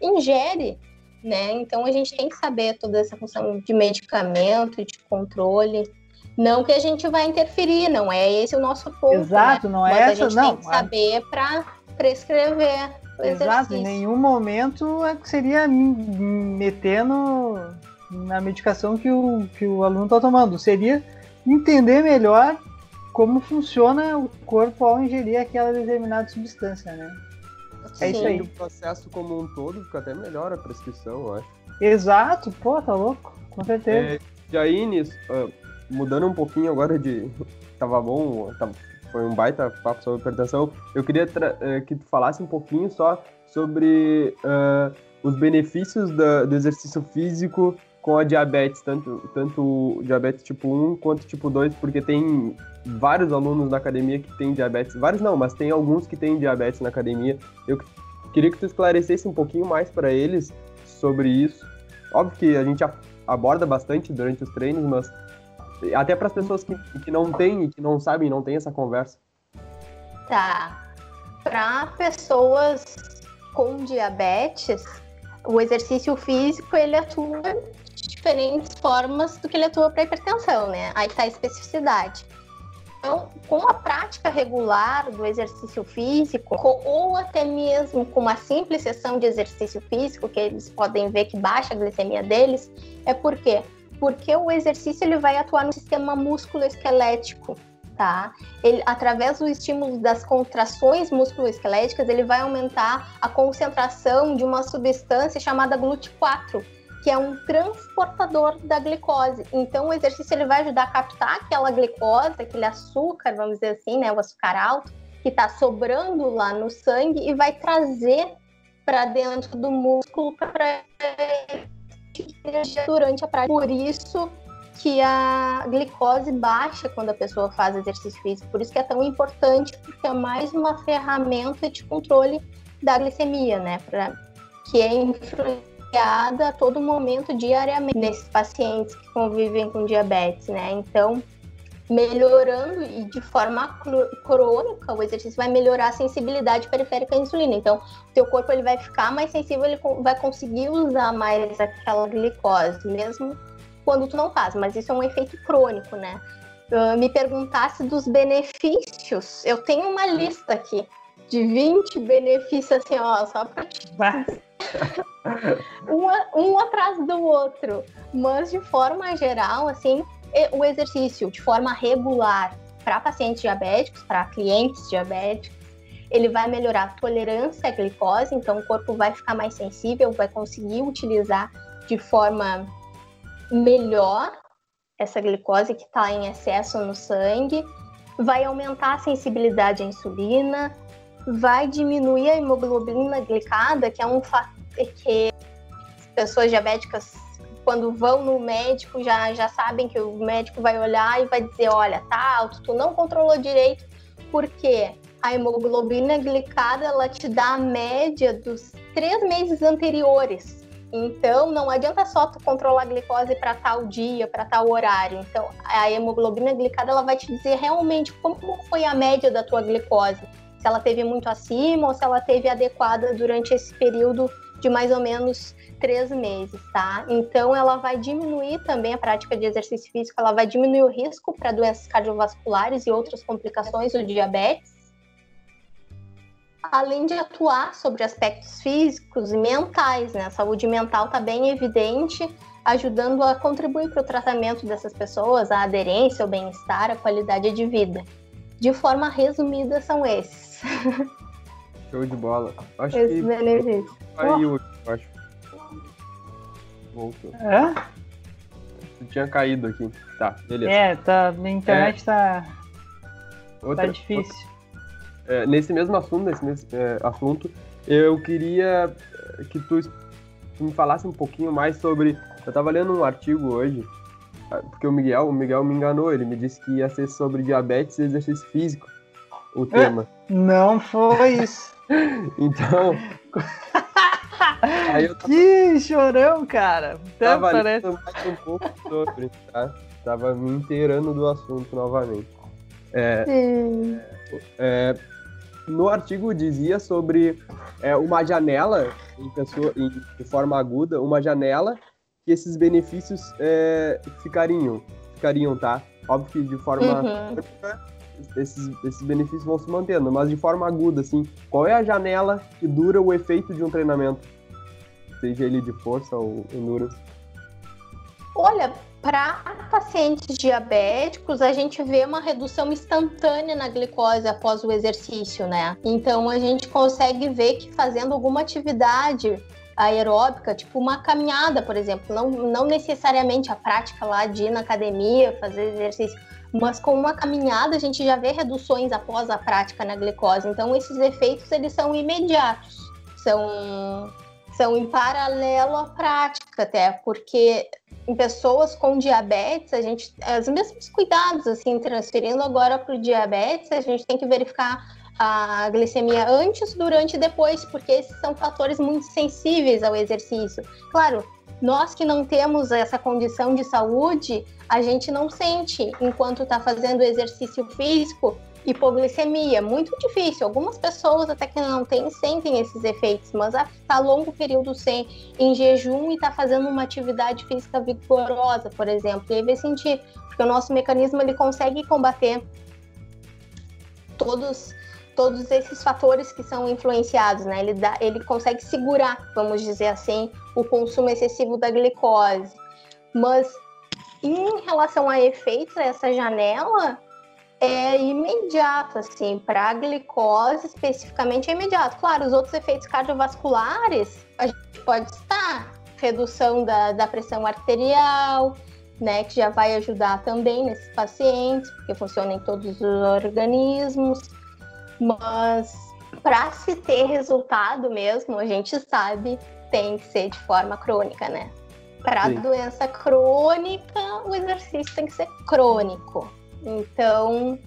ingere né? Então a gente tem que saber toda essa função de medicamento, de controle. Não que a gente vai interferir, não é esse o nosso ponto. Né? Exato, né? não é Mas essa, a gente não. tem que saber para prescrever o Exato, exercício. em nenhum momento é seria meter no, na medicação que o, que o aluno está tomando. Seria entender melhor como funciona o corpo ao ingerir aquela determinada substância, né? É isso aí. O processo como um todo fica até melhor a prescrição, eu acho. Exato, pô, tá louco, com certeza. É, Jaine, uh, mudando um pouquinho agora de. Tava bom, tava... foi um baita papo sobre hipertensão. Eu queria uh, que tu falasse um pouquinho só sobre uh, os benefícios da, do exercício físico com a diabetes, tanto, tanto diabetes tipo 1 quanto tipo 2, porque tem vários alunos na academia que têm diabetes, vários não, mas tem alguns que têm diabetes na academia. Eu queria que tu esclarecesse um pouquinho mais para eles sobre isso. Óbvio que a gente aborda bastante durante os treinos, mas até para as pessoas que, que não têm que não sabem, não têm essa conversa. Tá. Para pessoas com diabetes, o exercício físico ele atua diferentes formas do que ele atua para hipertensão, né? Aí está a especificidade. Então, com a prática regular do exercício físico, ou até mesmo com uma simples sessão de exercício físico, que eles podem ver que baixa a glicemia deles, é por quê? Porque o exercício ele vai atuar no sistema músculo-esquelético, tá? Ele, através do estímulo das contrações musculoesqueléticas, ele vai aumentar a concentração de uma substância chamada GLUT4, que é um transportador da glicose. Então, o exercício ele vai ajudar a captar aquela glicose, aquele açúcar, vamos dizer assim, né, o açúcar alto, que está sobrando lá no sangue e vai trazer para dentro do músculo para durante a prática. Por isso que a glicose baixa quando a pessoa faz exercício físico. Por isso que é tão importante, porque é mais uma ferramenta de controle da glicemia, né? Pra, que é a todo momento, diariamente, nesses pacientes que convivem com diabetes, né? Então, melhorando e de forma crônica, o exercício vai melhorar a sensibilidade periférica à insulina. Então, o teu corpo ele vai ficar mais sensível, ele vai conseguir usar mais aquela glicose, mesmo quando tu não faz. Mas isso é um efeito crônico, né? Uh, me perguntasse dos benefícios, eu tenho uma lista aqui de 20 benefícios, assim, ó, só pra um, um atrás do outro. Mas de forma geral, assim, o exercício de forma regular para pacientes diabéticos, para clientes diabéticos, ele vai melhorar a tolerância à glicose, então o corpo vai ficar mais sensível, vai conseguir utilizar de forma melhor essa glicose que está em excesso no sangue, vai aumentar a sensibilidade à insulina, vai diminuir a hemoglobina glicada, que é um fator que pessoas diabéticas, quando vão no médico, já, já sabem que o médico vai olhar e vai dizer: olha, tá alto, tu não controlou direito, porque a hemoglobina glicada ela te dá a média dos três meses anteriores. Então, não adianta só tu controlar a glicose para tal dia, para tal horário. Então, a hemoglobina glicada ela vai te dizer realmente como foi a média da tua glicose se ela teve muito acima ou se ela teve adequada durante esse período de mais ou menos três meses, tá? Então, ela vai diminuir também a prática de exercício físico, ela vai diminuir o risco para doenças cardiovasculares e outras complicações do diabetes, além de atuar sobre aspectos físicos e mentais, né? A saúde mental está bem evidente, ajudando a contribuir para o tratamento dessas pessoas, a aderência, o bem-estar, a qualidade de vida. De forma resumida, são esses. Show de bola. Acho Esse que benefício. Caiu, oh. acho. Voltou. É? Tu tinha caído aqui. Tá, beleza. É, tá, minha internet é... tá. Outra, tá difícil. Outra... É, nesse mesmo assunto, nesse mesmo é, assunto, eu queria que tu, tu me falasse um pouquinho mais sobre. Eu tava lendo um artigo hoje porque o Miguel, o Miguel me enganou, ele me disse que ia ser sobre diabetes e exercício físico o tema. Não foi isso. então. aí eu tava, que chorão, cara. Até tava parece... mais um pouco sobre, tá? Tava me inteirando do assunto novamente. É, é, no artigo dizia sobre é, uma janela em pessoa, em, de forma aguda, uma janela que esses benefícios é, ficariam, ficariam, tá? Óbvio que de forma uhum. esses, esses benefícios vão se mantendo, mas de forma aguda, assim, qual é a janela que dura o efeito de um treinamento? Seja ele de força ou endurance. Olha, para pacientes diabéticos, a gente vê uma redução instantânea na glicose após o exercício, né? Então a gente consegue ver que fazendo alguma atividade aeróbica, tipo uma caminhada, por exemplo, não, não necessariamente a prática lá de ir na academia, fazer exercício, mas com uma caminhada a gente já vê reduções após a prática na glicose. Então esses efeitos eles são imediatos, são são em paralelo à prática até, porque em pessoas com diabetes, a gente, os mesmos cuidados, assim, transferindo agora para o diabetes, a gente tem que verificar a glicemia antes, durante e depois, porque esses são fatores muito sensíveis ao exercício. Claro, nós que não temos essa condição de saúde, a gente não sente enquanto está fazendo exercício físico hipoglicemia. Muito difícil. Algumas pessoas até que não têm sentem esses efeitos, mas a tá longo período sem em jejum e está fazendo uma atividade física vigorosa, por exemplo, e aí vai sentir, porque o nosso mecanismo ele consegue combater todos todos esses fatores que são influenciados, né? Ele, dá, ele consegue segurar, vamos dizer assim, o consumo excessivo da glicose. Mas em relação a efeitos, essa janela é imediato, assim, para a glicose especificamente é imediato. Claro, os outros efeitos cardiovasculares, a gente pode estar redução da, da pressão arterial, né, que já vai ajudar também nesses pacientes, porque funciona em todos os organismos. Mas para se ter resultado mesmo, a gente sabe, tem que ser de forma crônica, né? Para doença crônica, o exercício tem que ser crônico. Então,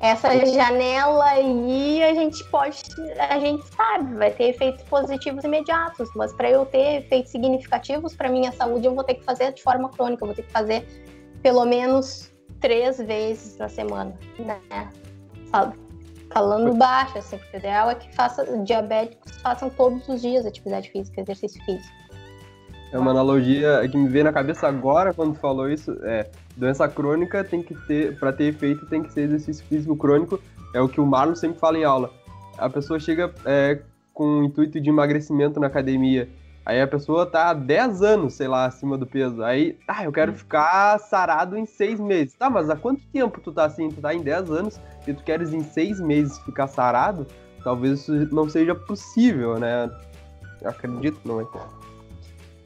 essa janela aí a gente pode, a gente sabe, vai ter efeitos positivos imediatos, mas para eu ter efeitos significativos para minha saúde, eu vou ter que fazer de forma crônica, eu vou ter que fazer pelo menos três vezes na semana, né? Falando baixo, assim, porque o ideal é que faça, diabéticos façam todos os dias atividade física, exercício físico. É uma analogia que me veio na cabeça agora quando falou isso. É, doença crônica tem que ter, para ter efeito, tem que ser exercício físico crônico. É o que o Marlon sempre fala em aula. A pessoa chega é, com o intuito de emagrecimento na academia. Aí a pessoa tá há 10 anos, sei lá, acima do peso. Aí, ah, eu quero hum. ficar sarado em 6 meses. Tá, mas há quanto tempo tu tá assim? Tu tá em 10 anos e tu queres em 6 meses ficar sarado? Talvez isso não seja possível, né? Eu acredito, não é?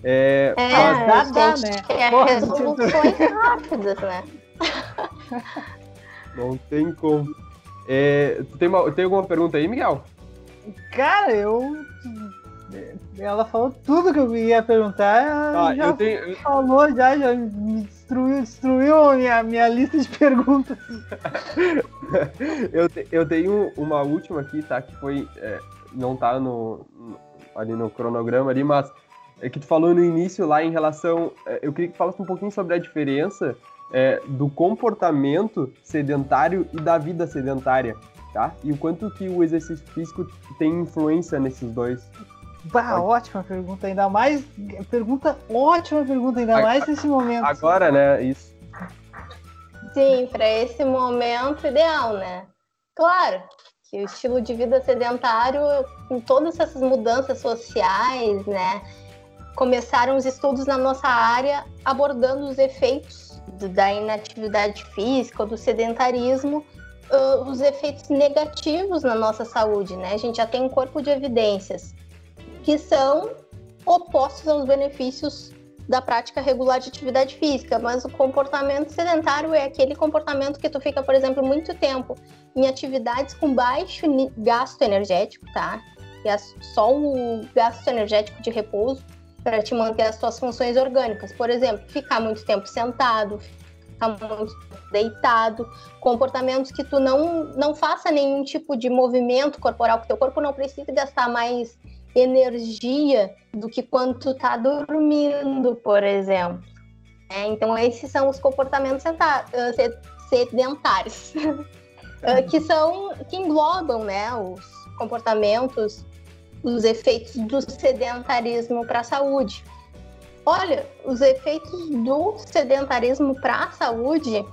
É, é dá, dá, né? É Porra, resoluções rápidas, né? Não tem como. É, tem, uma, tem alguma pergunta aí, Miguel? Cara, eu. Ela falou tudo que eu ia perguntar. Ah, já eu tenho... falou, já, já me destruiu, destruiu a minha, minha lista de perguntas. eu, te, eu tenho uma última aqui, tá? Que foi. É, não tá no, ali no cronograma ali, mas é que tu falou no início lá em relação. É, eu queria que falasse um pouquinho sobre a diferença é, do comportamento sedentário e da vida sedentária, tá? E o quanto que o exercício físico tem influência nesses dois. Bah, ótima pergunta, ainda mais. Pergunta, ótima pergunta, ainda mais nesse momento. Agora, né? Isso. Sim, para esse momento ideal, né? Claro que o estilo de vida sedentário, com todas essas mudanças sociais, né? Começaram os estudos na nossa área abordando os efeitos da inatividade física do sedentarismo, uh, os efeitos negativos na nossa saúde, né? A gente já tem um corpo de evidências que são opostos aos benefícios da prática regular de atividade física, mas o comportamento sedentário é aquele comportamento que tu fica, por exemplo, muito tempo em atividades com baixo gasto energético, tá? E é só o gasto energético de repouso para te manter as suas funções orgânicas. Por exemplo, ficar muito tempo sentado, ficar muito deitado, comportamentos que tu não, não faça nenhum tipo de movimento corporal, que teu corpo não precisa gastar mais energia do que quando tu tá dormindo, por exemplo. É, então, esses são os comportamentos sedentários, que são que englobam, né, os comportamentos os efeitos do sedentarismo para a saúde. Olha, os efeitos do sedentarismo para a saúde,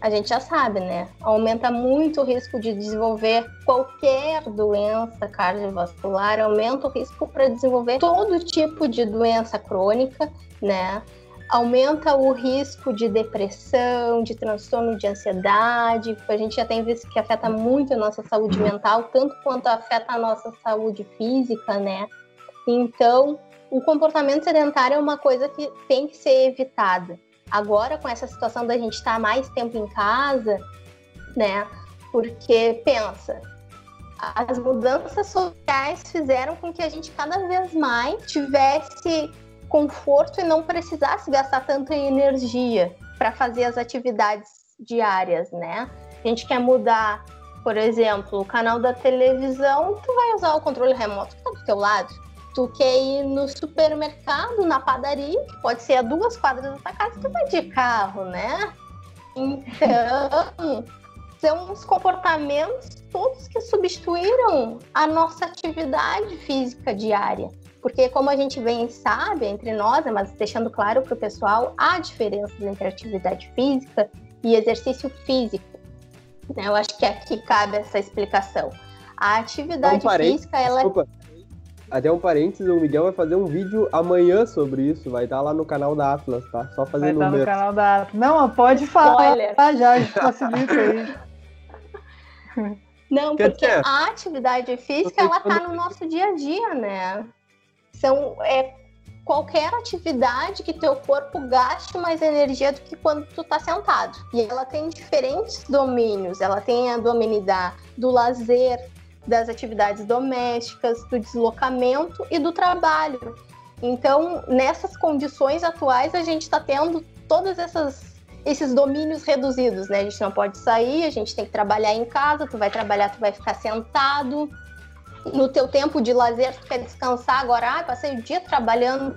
a gente já sabe, né? Aumenta muito o risco de desenvolver qualquer doença cardiovascular, aumenta o risco para desenvolver todo tipo de doença crônica, né? Aumenta o risco de depressão, de transtorno de ansiedade. A gente já tem visto que afeta muito a nossa saúde mental, tanto quanto afeta a nossa saúde física, né? Então, o comportamento sedentário é uma coisa que tem que ser evitada. Agora, com essa situação da gente estar mais tempo em casa, né? Porque pensa, as mudanças sociais fizeram com que a gente cada vez mais tivesse conforto e não precisasse gastar tanta energia para fazer as atividades diárias, né? A gente quer mudar, por exemplo, o canal da televisão, tu vai usar o controle remoto que tá do teu lado. Tu quer ir no supermercado, na padaria, que pode ser a duas quadras da tua casa, tu vai de carro, né? Então, são os comportamentos todos que substituíram a nossa atividade física diária. Porque, como a gente bem sabe entre nós, mas deixando claro para o pessoal, há diferenças entre atividade física e exercício físico. Eu acho que aqui cabe essa explicação. A atividade um física, ela. É Desculpa. Até um parênteses, o Miguel vai fazer um vídeo amanhã sobre isso. Vai estar lá no canal da Atlas, tá? Só fazendo Vai estar no canal da Atlas. Não, pode falar tá, já, facilita aí. Não, porque a atividade física, ela tá no nosso dia a dia, né? São, é qualquer atividade que teu corpo gaste mais energia do que quando tu tá sentado. E ela tem diferentes domínios. Ela tem a domínio da, do lazer, das atividades domésticas, do deslocamento e do trabalho. Então, nessas condições atuais, a gente está tendo todas essas esses domínios reduzidos, né? A gente não pode sair, a gente tem que trabalhar em casa, tu vai trabalhar, tu vai ficar sentado, no teu tempo de lazer, tu quer descansar agora, ah, passei o dia trabalhando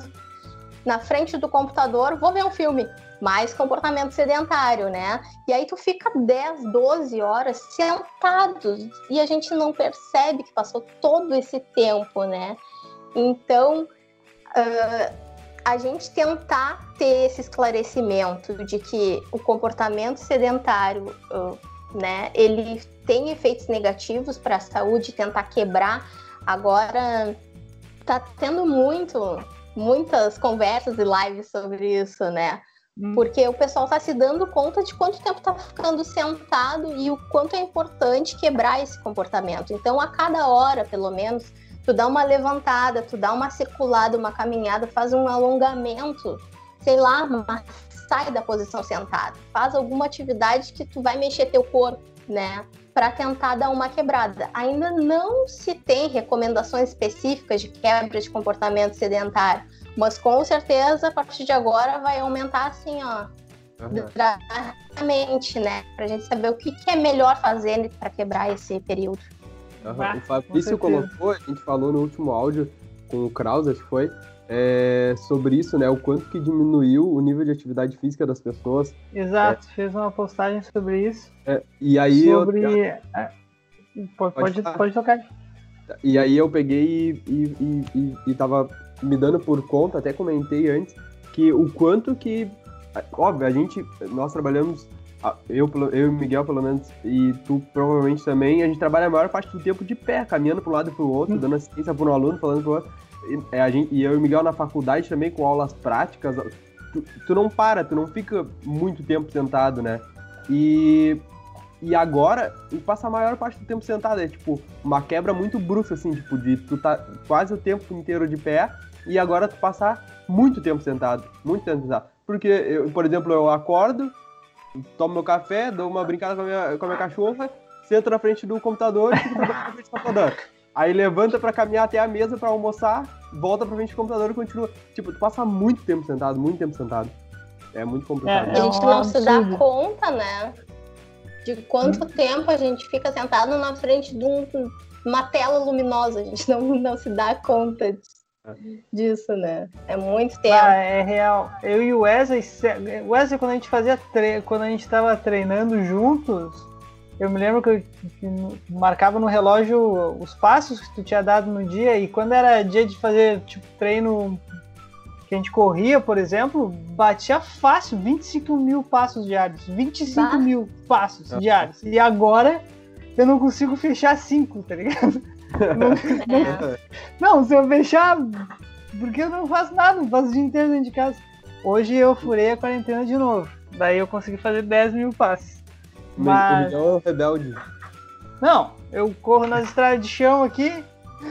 na frente do computador, vou ver um filme. Mais comportamento sedentário, né? E aí tu fica 10, 12 horas sentado e a gente não percebe que passou todo esse tempo, né? Então, uh, a gente tentar ter esse esclarecimento de que o comportamento sedentário, uh, né, ele tem efeitos negativos para a saúde, tentar quebrar. Agora tá tendo muito, muitas conversas e lives sobre isso, né? Hum. Porque o pessoal está se dando conta de quanto tempo está ficando sentado e o quanto é importante quebrar esse comportamento. Então, a cada hora, pelo menos, tu dá uma levantada, tu dá uma circulada, uma caminhada, faz um alongamento, sei lá, sai da posição sentada, faz alguma atividade que tu vai mexer teu corpo, né? Para tentar dar uma quebrada. Ainda não se tem recomendações específicas de quebra de comportamento sedentário, mas com certeza a partir de agora vai aumentar assim, ó, uhum. drasticamente, né? Para a gente saber o que, que é melhor fazer para quebrar esse período. Uhum. o Fabrício colocou, a gente falou no último áudio com o Kraus, acho que foi, é, sobre isso, né? O quanto que diminuiu o nível de atividade física das pessoas. Exato, é, fez uma postagem sobre isso. É, e aí sobre... eu. É, pode, pode, pode, tocar. E aí eu peguei e, e, e, e tava me dando por conta, até comentei antes, que o quanto que. Óbvio, a gente. Nós trabalhamos. Eu, eu e o Miguel, pelo menos, e tu provavelmente também, a gente trabalha a maior parte do tempo de pé, caminhando para um lado e para o outro, dando assistência para um aluno, falando para o outro a gente, e eu e o Miguel na faculdade também, com aulas práticas, tu, tu não para, tu não fica muito tempo sentado, né? E, e agora, tu passa a maior parte do tempo sentado, é tipo uma quebra muito brusca, assim, tipo, de tu tá quase o tempo inteiro de pé e agora tu passar muito tempo sentado, muito tempo sentado. Porque, eu, por exemplo, eu acordo, tomo meu café, dou uma brincada com a minha, com a minha cachorra, sento na frente do computador e fico na frente do computador. Aí levanta para caminhar até a mesa para almoçar, volta pra frente do computador e continua. Tipo, tu passa muito tempo sentado, muito tempo sentado. É muito complicado. É, a gente não se dá conta, né? De quanto hum. tempo a gente fica sentado na frente de um, uma tela luminosa. A gente não, não se dá conta disso, é. disso né? É muito tempo. Ah, é real. Eu e o Wesley, Wesley quando a gente fazia tre... quando a gente tava treinando juntos, eu me lembro que, eu, que marcava no relógio os passos que tu tinha dado no dia e quando era dia de fazer tipo treino que a gente corria, por exemplo, batia fácil 25 mil passos diários. 25 bah. mil passos diários. E agora eu não consigo fechar 5, tá ligado? Não, não, não, se eu fechar, porque eu não faço nada, não faço o dia inteiro dentro de casa. Hoje eu furei a quarentena de novo. Daí eu consegui fazer 10 mil passes. Mas... O rebelde. Não, eu corro nas estradas de chão aqui,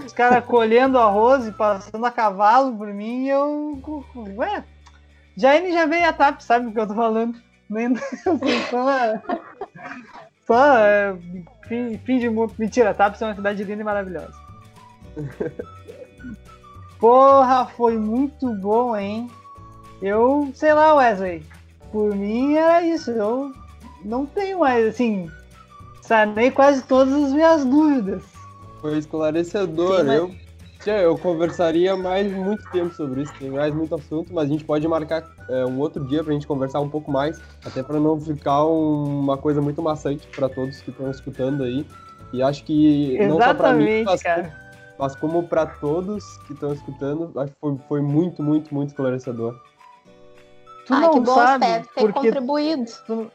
os caras colhendo arroz e passando a cavalo por mim e eu. Ué, Jaine já veio a TAP, sabe o que eu tô falando? Nem só. Só é, fim, fim de mundo. Mentira, TAP é uma cidade linda e maravilhosa. Porra, foi muito bom, hein? Eu, sei lá, Wesley. Por mim era isso. Eu não tenho mais, assim, sanei quase todas as minhas dúvidas. Foi esclarecedor. Sim, mas... eu, eu conversaria mais muito tempo sobre isso, tem mais muito assunto, mas a gente pode marcar é, um outro dia para a gente conversar um pouco mais, até para não ficar um, uma coisa muito maçante para todos que estão escutando aí. E acho que Exatamente, não só para mim, mas, cara. mas como para todos que estão escutando, acho que foi, foi muito, muito, muito esclarecedor. Tu Ai, não que bom, sabe espero ter porque contribuído. tu,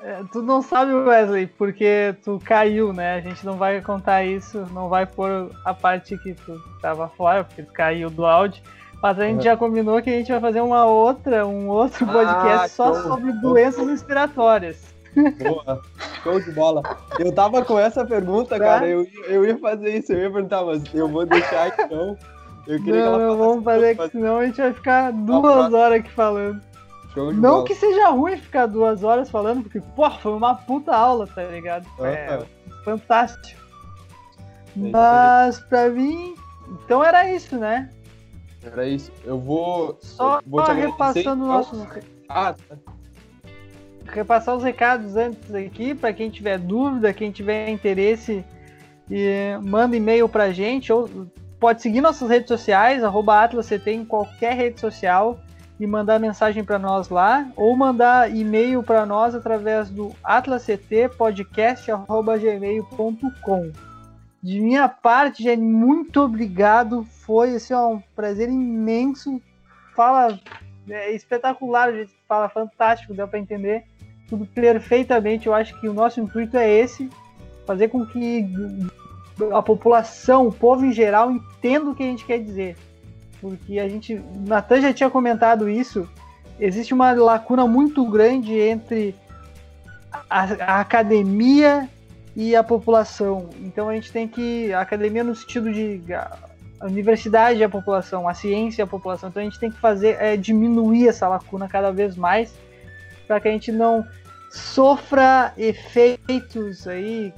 é, tu não sabe, Wesley, porque tu caiu, né? A gente não vai contar isso, não vai pôr a parte que tu tava fora, porque tu caiu do áudio. Mas a gente Uhum. já combinou que a gente vai fazer uma outra, um outro Ah, podcast só show. sobre doenças respiratórias. Boa, show de bola. Eu tava com essa pergunta, Tá. cara, eu, ia- eu ia fazer isso, eu ia perguntar, mas eu vou deixar então. Eu queria que Não, ela não, vamos fazer, que senão a gente vai ficar duas horas aqui falando. Não bola. que seja ruim ficar duas horas falando, porque, pô, foi uma puta aula, tá ligado? É, Ah, fantástico. aí. Mas pra mim, então era isso, né? Era isso. Eu vou. Só eu vou repassando então. nosso, Ah, tá. repassar os recados antes aqui para quem tiver dúvida, quem tiver interesse, e manda e-mail pra gente ou pode seguir nossas redes sociais @atlasct em qualquer rede social e mandar mensagem para nós lá ou mandar e-mail para nós através do atlasctpodcast@gmail.com. De minha parte, Jenny, muito obrigado. Foi assim, ó, um prazer imenso. Fala é espetacular, gente fala fantástico, deu para entender tudo perfeitamente. Eu acho que o nosso intuito é esse, fazer com que a população, o povo em geral, entenda o que a gente quer dizer. Porque a gente, Natan já tinha comentado isso, existe uma lacuna muito grande entre a, a academia e a população. Então a gente tem que, a academia no sentido de a universidade e a população, a ciência e a população. Então a gente tem que fazer é, diminuir essa lacuna cada vez mais para que a gente não sofra efeitos aí.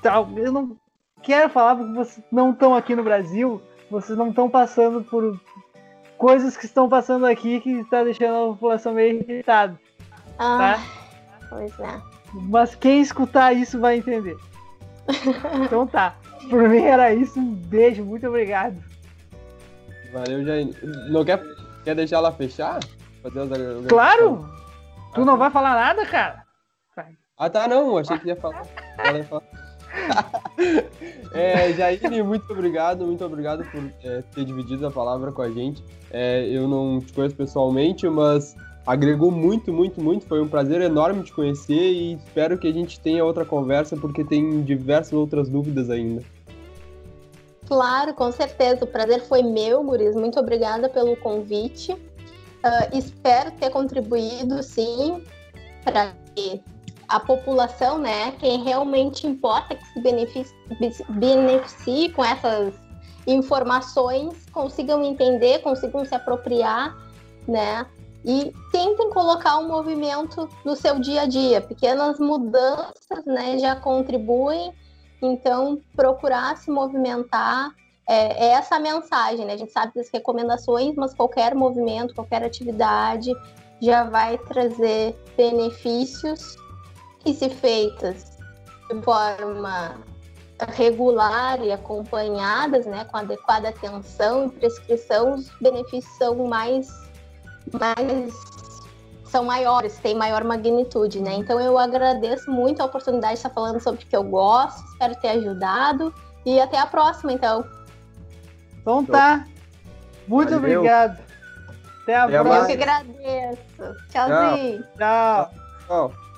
Tal. Eu não quero falar porque vocês não estão aqui no Brasil, vocês não estão passando por coisas que estão passando aqui que está deixando a população meio irritada. Ah, Tá? pois é. Mas quem escutar isso vai entender. Então tá. Por mim era isso. Um beijo, muito obrigado. Valeu, Jaine. Não quer, quer deixar ela fechar? Fazer as? Claro! Tu Ah, não tá. vai falar nada, cara? Ah, tá, não. Achei que ia falar. Ela ia falar. é, Jaine, muito obrigado, muito obrigado por é, ter dividido a palavra com a gente. É, eu não te conheço pessoalmente, mas agregou muito, muito, muito. Foi um prazer enorme te conhecer e espero que a gente tenha outra conversa, porque tem diversas outras dúvidas ainda. Claro, com certeza. O prazer foi meu, Guris. Muito obrigada pelo convite. Ah, espero ter contribuído, sim, para que a população, né, quem realmente importa que se beneficie, beneficie com essas informações, consigam entender, consigam se apropriar, né, e tentem colocar um movimento no seu dia a dia. Pequenas mudanças, né, já contribuem. Então, procurar se movimentar é, é essa mensagem, né? A gente sabe das recomendações, mas qualquer movimento, qualquer atividade já vai trazer benefícios e se feitas de forma regular e acompanhadas, né, com adequada atenção e prescrição, os benefícios são mais, mais são maiores, têm maior magnitude, né? Então eu agradeço muito a oportunidade de estar falando sobre o que eu gosto, espero ter ajudado e até a próxima, então. Então tá. Muito Valeu. obrigado. Até a Até próxima. Eu que agradeço. Tchauzinho. Tchau. Tchau.